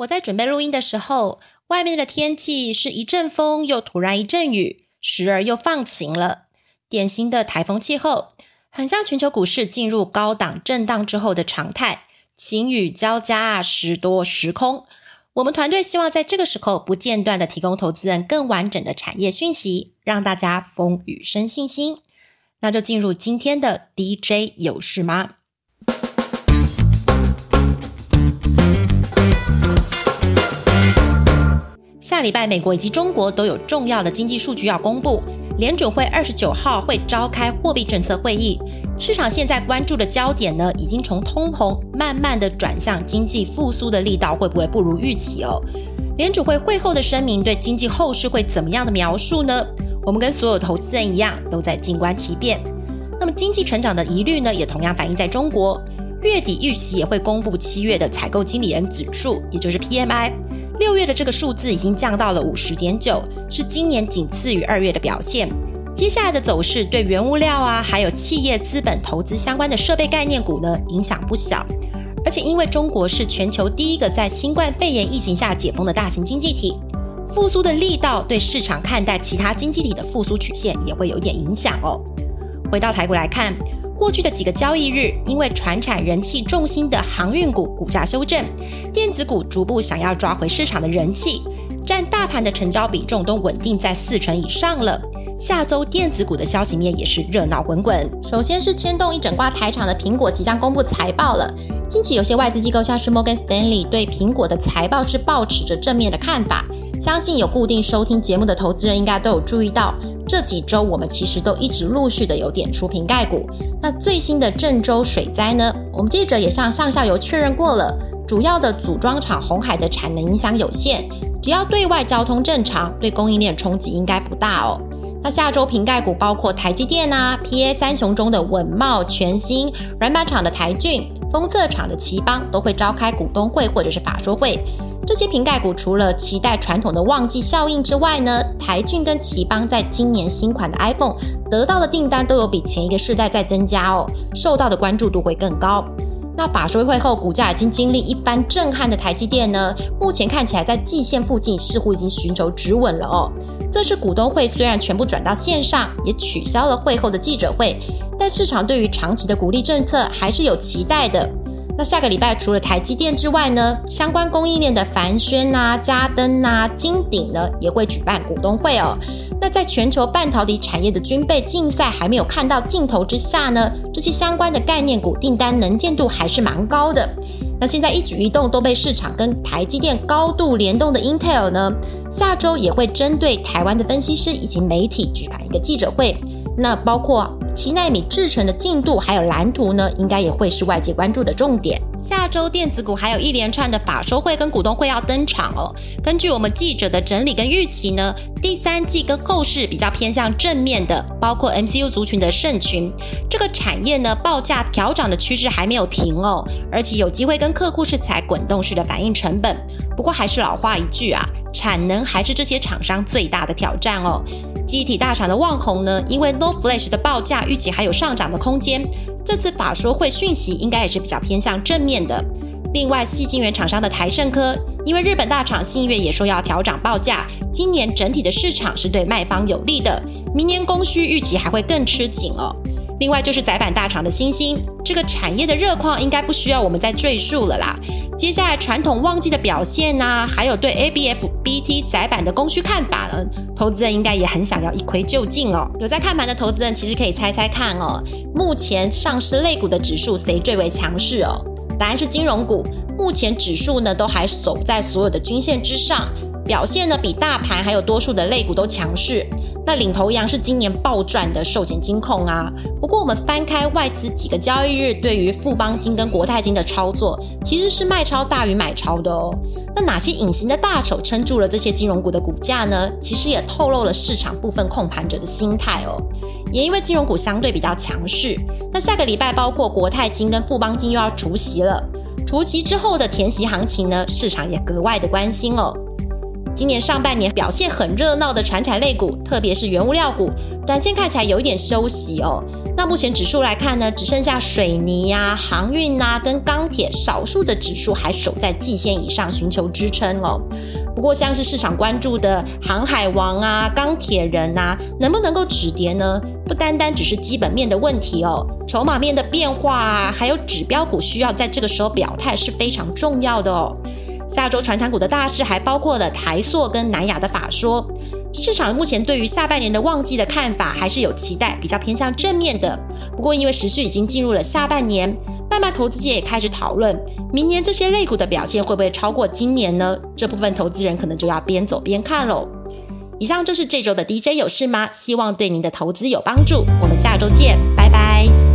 我在准备录音的时候，外面的天气是一阵风，又突然一阵雨，时而又放晴了，典型的台风气候，很像全球股市进入高档震荡之后的常态，晴雨交加，时多时空。我们团队希望在这个时候不间断的提供投资人更完整的产业讯息，让大家风雨生信心。那就进入今天的 DJ 有事吗？下礼拜，美国以及中国都有重要的经济数据要公布。联准会二十九号会召开货币政策会议，市场现在关注的焦点呢，已经从通膨慢慢的转向经济复苏的力道会不会不如预期哦？联储会会后的声明对经济后市会怎么样的描述呢？我们跟所有投资人一样，都在静观其变。那么经济成长的疑虑呢，也同样反映在中国。月底预期也会公布七月的采购经理人指数，也就是 PMI。六月的这个数字已经降到了五十点九，是今年仅次于二月的表现。接下来的走势对原物料啊，还有企业资本投资相关的设备概念股呢，影响不小。而且因为中国是全球第一个在新冠肺炎疫情下解封的大型经济体，复苏的力道对市场看待其他经济体的复苏曲线也会有一点影响哦。回到台股来看。过去的几个交易日，因为船产人气重心的航运股股价修正，电子股逐步想要抓回市场的人气，占大盘的成交比重都稳定在四成以上了。下周电子股的消息面也是热闹滚滚。首先是牵动一整挂台场的苹果即将公布财报了。近期有些外资机构像是 Morgan Stanley 对苹果的财报是抱持着正面的看法。相信有固定收听节目的投资人应该都有注意到，这几周我们其实都一直陆续的有点出瓶盖股。那最新的郑州水灾呢？我们记者也向上下游确认过了，主要的组装厂红海的产能影响有限，只要对外交通正常，对供应链冲击应该不大哦。那下周瓶盖股包括台积电啊，PA 三雄中的稳茂、全新软板厂的台骏、封测厂的奇邦都会召开股东会或者是法说会。这些瓶盖股除了期待传统的旺季效应之外呢，台骏跟奇邦在今年新款的 iPhone 得到的订单都有比前一个世代在增加哦，受到的关注度会更高。那法说会后，股价已经经历一番震撼的台积电呢，目前看起来在季线附近似乎已经寻求止稳了哦。这次股东会虽然全部转到线上，也取消了会后的记者会，但市场对于长期的鼓励政策还是有期待的。那下个礼拜除了台积电之外呢，相关供应链的凡轩呐、嘉登呐、金鼎呢，也会举办股东会哦。那在全球半导体产业的军备竞赛还没有看到尽头之下呢，这些相关的概念股订单能见度还是蛮高的。那现在一举一动都被市场跟台积电高度联动的 Intel 呢，下周也会针对台湾的分析师以及媒体举办一个记者会。那包括七纳米制程的进度，还有蓝图呢，应该也会是外界关注的重点。下周电子股还有一连串的法收会跟股东会要登场哦。根据我们记者的整理跟预期呢，第三季跟后市比较偏向正面的，包括 MCU 族群的盛群，这个产业呢报价调涨的趋势还没有停哦，而且有机会跟客户是采滚动式的反应成本。不过还是老话一句啊，产能还是这些厂商最大的挑战哦。机体大厂的旺宏呢，因为 No Flash 的报价预期还有上涨的空间，这次法说会讯息应该也是比较偏向正面的。另外，细晶圆厂商的台盛科，因为日本大厂信越也说要调涨报价，今年整体的市场是对卖方有利的，明年供需预期还会更吃紧哦。另外就是载板大厂的新兴，这个产业的热况应该不需要我们再赘述了啦。接下来传统旺季的表现呐，还有对 ABF、BT 窄板的供需看法呢，投资人应该也很想要一窥究竟哦。有在看盘的投资人，其实可以猜猜看哦，目前上市类股的指数谁最为强势哦？答案是金融股。目前指数呢都还守在所有的均线之上，表现呢比大盘还有多数的类股都强势。那领头羊是今年暴赚的寿险金控啊。不过我们翻开外资几个交易日对于富邦金跟国泰金的操作，其实是卖超大于买超的哦。那哪些隐形的大手撑住了这些金融股的股价呢？其实也透露了市场部分控盘者的心态哦。也因为金融股相对比较强势，那下个礼拜包括国泰金跟富邦金又要除息了，除息之后的填息行情呢，市场也格外的关心哦。今年上半年表现很热闹的船产类股，特别是原物料股，短线看起来有一点休息哦。那目前指数来看呢，只剩下水泥呀、航运呐跟钢铁少数的指数还守在季线以上，寻求支撑哦。不过像是市场关注的航海王啊、钢铁人呐，能不能够止跌呢？不单单只是基本面的问题哦，筹码面的变化啊，还有指标股需要在这个时候表态是非常重要的哦。下周传产股的大势还包括了台塑跟南亚的法说。市场目前对于下半年的旺季的看法还是有期待，比较偏向正面的。不过因为时序已经进入了下半年，慢慢投资界也开始讨论，明年这些类股的表现会不会超过今年呢？这部分投资人可能就要边走边看喽。以上就是这周的 DJ 有事吗？希望对您的投资有帮助。我们下周见，拜拜。